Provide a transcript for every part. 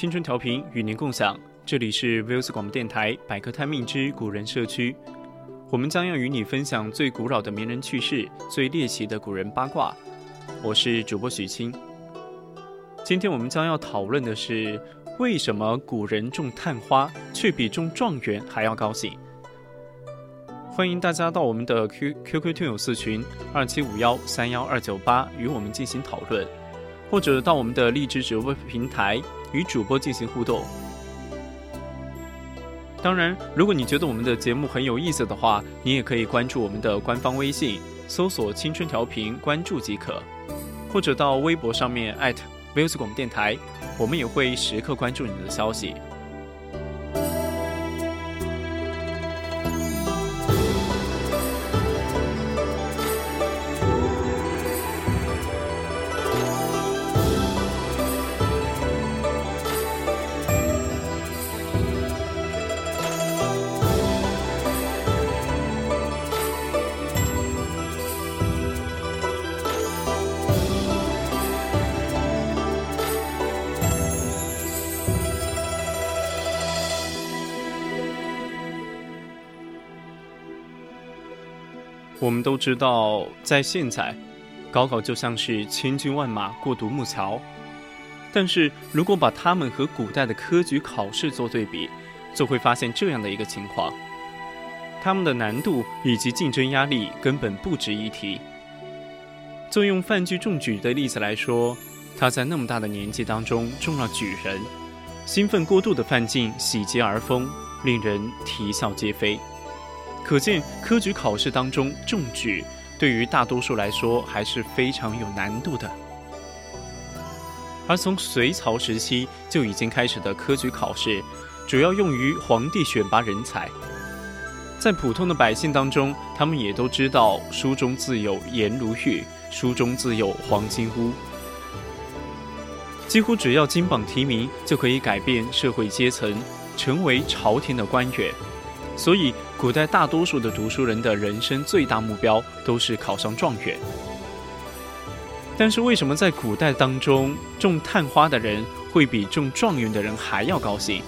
青春调频与您共享，这里是 v i l s 广播电台百科探秘之古人社区。我们将要与你分享最古老的名人趣事、最猎奇的古人八卦。我是主播许清。今天我们将要讨论的是，为什么古人种探花却比中状元还要高兴？欢迎大家到我们的 Q QQ 听友四群二七五幺三幺二九八与我们进行讨论，或者到我们的荔枝直播平台。与主播进行互动。当然，如果你觉得我们的节目很有意思的话，你也可以关注我们的官方微信，搜索“青春调频”，关注即可；或者到微博上面艾特 @VOS 广播电台，我们也会时刻关注你的消息。我们都知道，在现在，高考就像是千军万马过独木桥。但是如果把他们和古代的科举考试做对比，就会发现这样的一个情况：他们的难度以及竞争压力根本不值一提。就用范雎中举的例子来说，他在那么大的年纪当中中了举人，兴奋过度的范进喜极而疯，令人啼笑皆非。可见科举考试当中中举，对于大多数来说还是非常有难度的。而从隋朝时期就已经开始的科举考试，主要用于皇帝选拔人才。在普通的百姓当中，他们也都知道“书中自有颜如玉，书中自有黄金屋”。几乎只要金榜题名，就可以改变社会阶层，成为朝廷的官员。所以，古代大多数的读书人的人生最大目标都是考上状元。但是，为什么在古代当中种探花的人会比中状元的人还要高兴？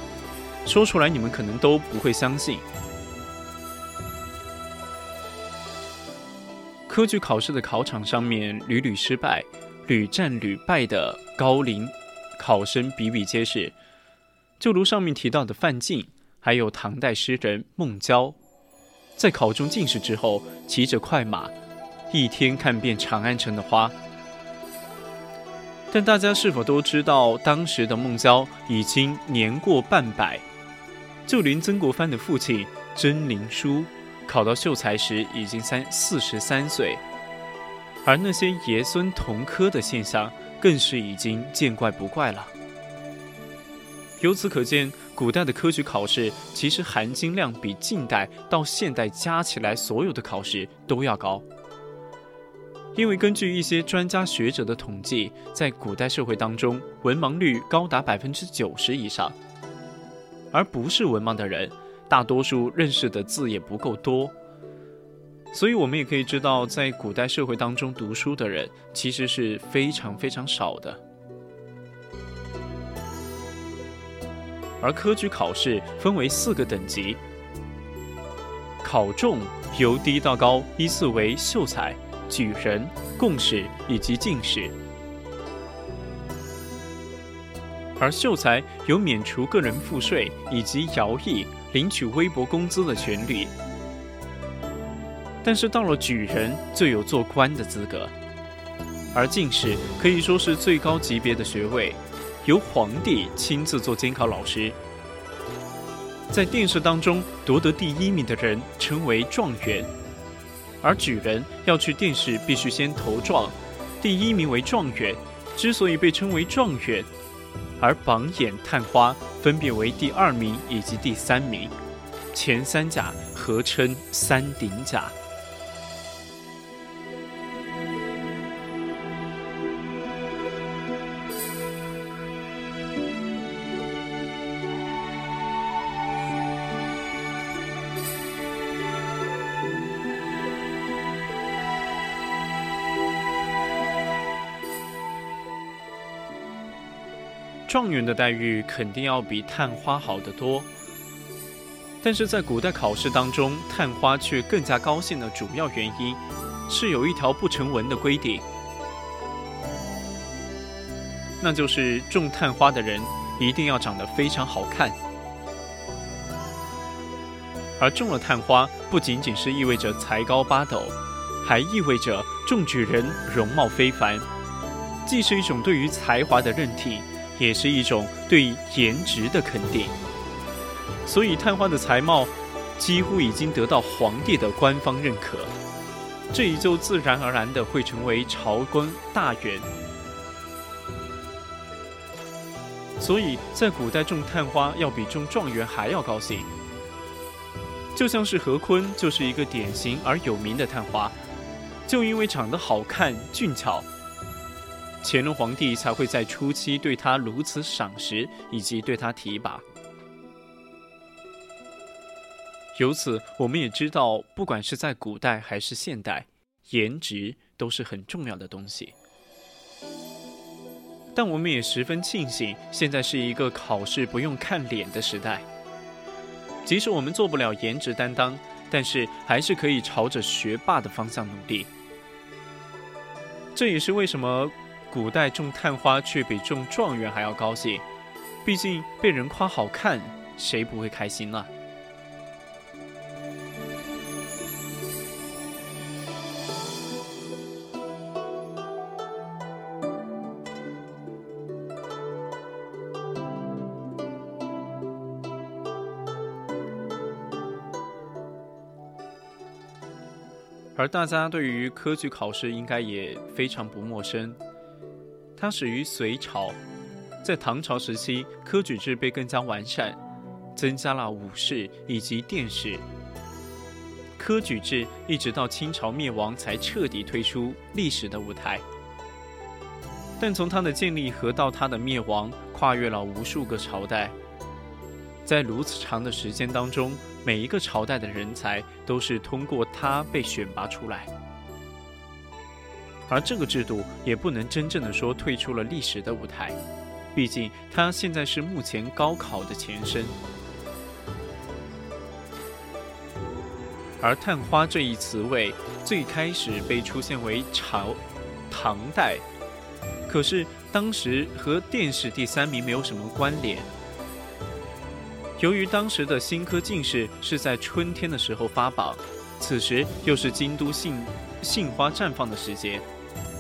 说出来你们可能都不会相信。科举考试的考场上面屡屡失败、屡战屡败的高龄考生比比皆是，就如上面提到的范进。还有唐代诗人孟郊，在考中进士之后，骑着快马，一天看遍长安城的花。但大家是否都知道，当时的孟郊已经年过半百，就连曾国藩的父亲曾林书，考到秀才时已经三四十三岁，而那些爷孙同科的现象，更是已经见怪不怪了。由此可见。古代的科举考试其实含金量比近代到现代加起来所有的考试都要高，因为根据一些专家学者的统计，在古代社会当中，文盲率高达百分之九十以上，而不是文盲的人，大多数认识的字也不够多，所以我们也可以知道，在古代社会当中读书的人其实是非常非常少的。而科举考试分为四个等级，考中由低到高依次为秀才、举人、贡士以及进士，而秀才有免除个人赋税以及徭役、领取微薄工资的权利。但是到了举人，就有做官的资格，而进士可以说是最高级别的学位，由皇帝亲自做监考老师。在殿试当中夺得第一名的人称为状元，而举人要去殿试必须先投状，第一名为状元。之所以被称为状元，而榜眼、探花分别为第二名以及第三名，前三甲合称三顶甲。状元的待遇肯定要比探花好得多，但是在古代考试当中，探花却更加高兴的主要原因，是有一条不成文的规定，那就是中探花的人一定要长得非常好看，而中了探花不仅仅是意味着才高八斗，还意味着中举人容貌非凡，既是一种对于才华的认定。也是一种对颜值的肯定，所以探花的才貌几乎已经得到皇帝的官方认可，这也就自然而然的会成为朝官大员。所以在古代种探花要比中状元还要高兴，就像是何坤就是一个典型而有名的探花，就因为长得好看俊俏。乾隆皇帝才会在初期对他如此赏识，以及对他提拔。由此，我们也知道，不管是在古代还是现代，颜值都是很重要的东西。但我们也十分庆幸，现在是一个考试不用看脸的时代。即使我们做不了颜值担当，但是还是可以朝着学霸的方向努力。这也是为什么。古代种探花却比种状元还要高兴，毕竟被人夸好看，谁不会开心呢？而大家对于科举考试应该也非常不陌生。它始于隋朝，在唐朝时期，科举制被更加完善，增加了武士以及殿试。科举制一直到清朝灭亡才彻底退出历史的舞台。但从它的建立和到它的灭亡，跨越了无数个朝代。在如此长的时间当中，每一个朝代的人才都是通过它被选拔出来。而这个制度也不能真正的说退出了历史的舞台，毕竟它现在是目前高考的前身。而探花这一词位最开始被出现为朝唐代，可是当时和殿试第三名没有什么关联。由于当时的新科进士是在春天的时候发榜，此时又是京都杏杏花绽放的时节。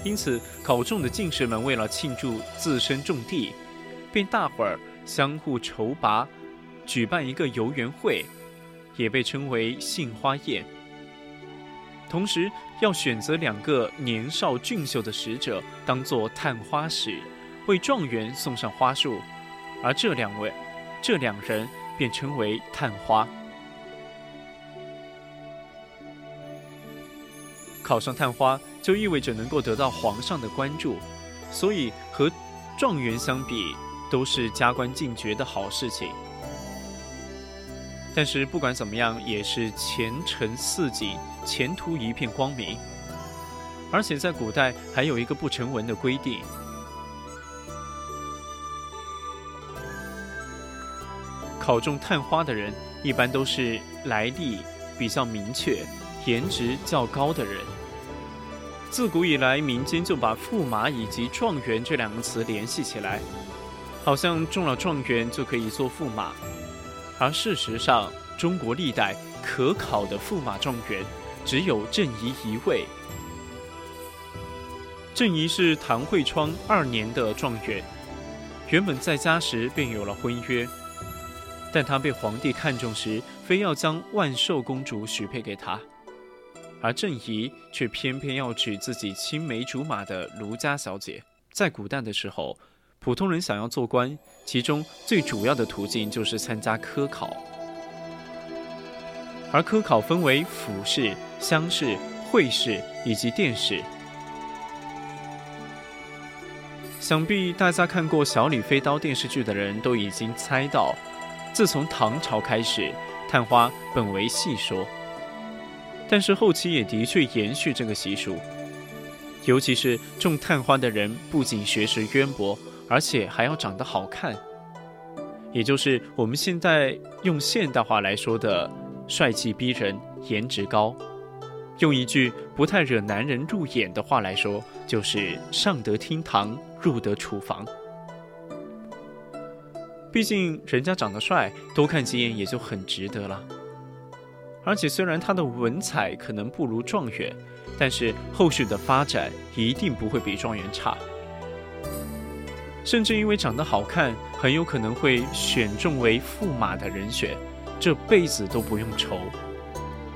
因此，考中的进士们为了庆祝自身中第，便大伙儿相互筹拔，举办一个游园会，也被称为杏花宴。同时，要选择两个年少俊秀的使者，当做探花使，为状元送上花束，而这两位，这两人便称为探花。考上探花。就意味着能够得到皇上的关注，所以和状元相比，都是加官进爵的好事情。但是不管怎么样，也是前程似锦，前途一片光明。而且在古代还有一个不成文的规定：考中探花的人，一般都是来历比较明确、颜值较高的人。自古以来，民间就把驸马以及状元这两个词联系起来，好像中了状元就可以做驸马。而事实上，中国历代可考的驸马状元只有郑仪一位。郑仪是唐会昌二年的状元，原本在家时便有了婚约，但他被皇帝看中时，非要将万寿公主许配给他，而郑仪却偏偏要娶自己青梅竹马的卢家小姐。在古代的时候。普通人想要做官，其中最主要的途径就是参加科考。而科考分为府试、乡试、会试以及殿试。想必大家看过《小李飞刀》电视剧的人都已经猜到，自从唐朝开始，探花本为戏说，但是后期也的确延续这个习俗。尤其是种探花的人，不仅学识渊博。而且还要长得好看，也就是我们现在用现代话来说的帅气逼人、颜值高。用一句不太惹男人入眼的话来说，就是上得厅堂，入得厨房。毕竟人家长得帅，多看几眼也就很值得了。而且虽然他的文采可能不如状元，但是后续的发展一定不会比状元差。甚至因为长得好看，很有可能会选中为驸马的人选，这辈子都不用愁。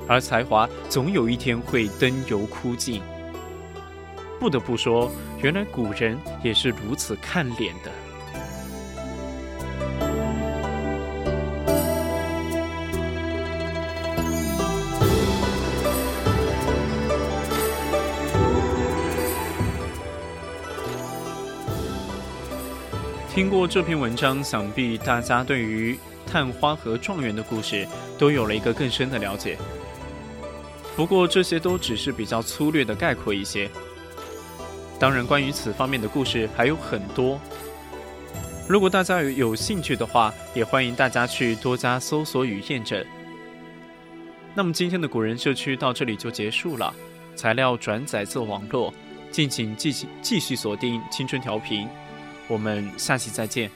而才华总有一天会灯油枯尽。不得不说，原来古人也是如此看脸的。听过这篇文章，想必大家对于探花和状元的故事都有了一个更深的了解。不过这些都只是比较粗略的概括一些。当然，关于此方面的故事还有很多。如果大家有有兴趣的话，也欢迎大家去多加搜索与验证。那么今天的古人社区到这里就结束了。材料转载自网络，敬请继续继续锁定青春调频。我们下期再见。